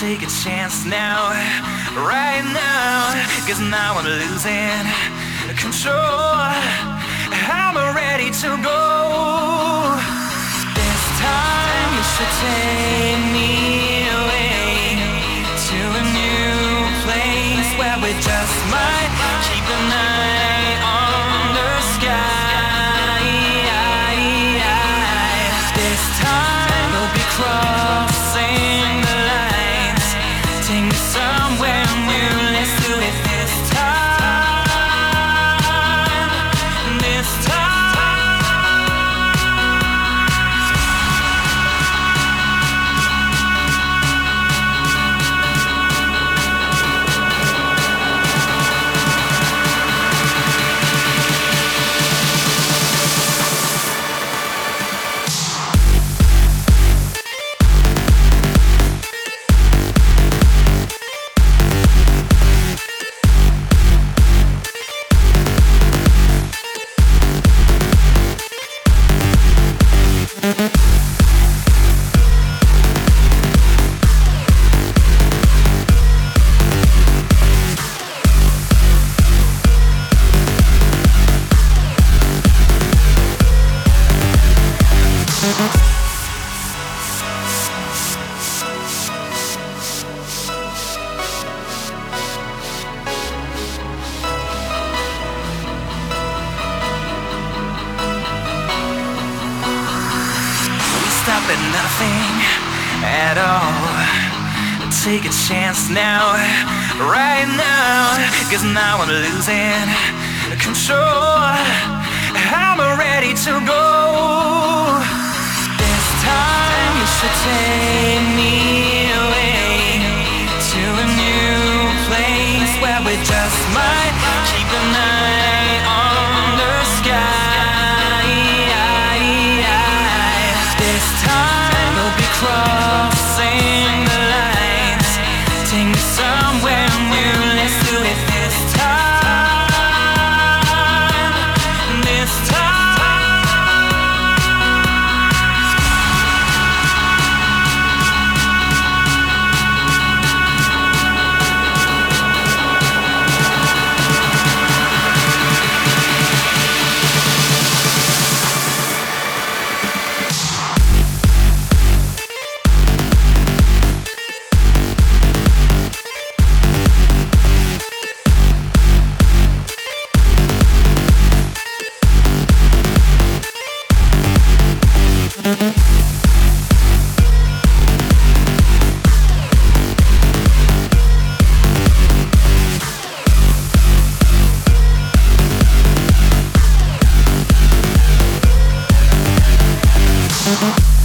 Take a chance now, right now. Cause now I'm losing control. I'm ready to go. Nothing at all. Take a chance now, right now. Cause now I'm losing control. I'm ready to go. This time you should take me away to a new place where we just might Uh-huh.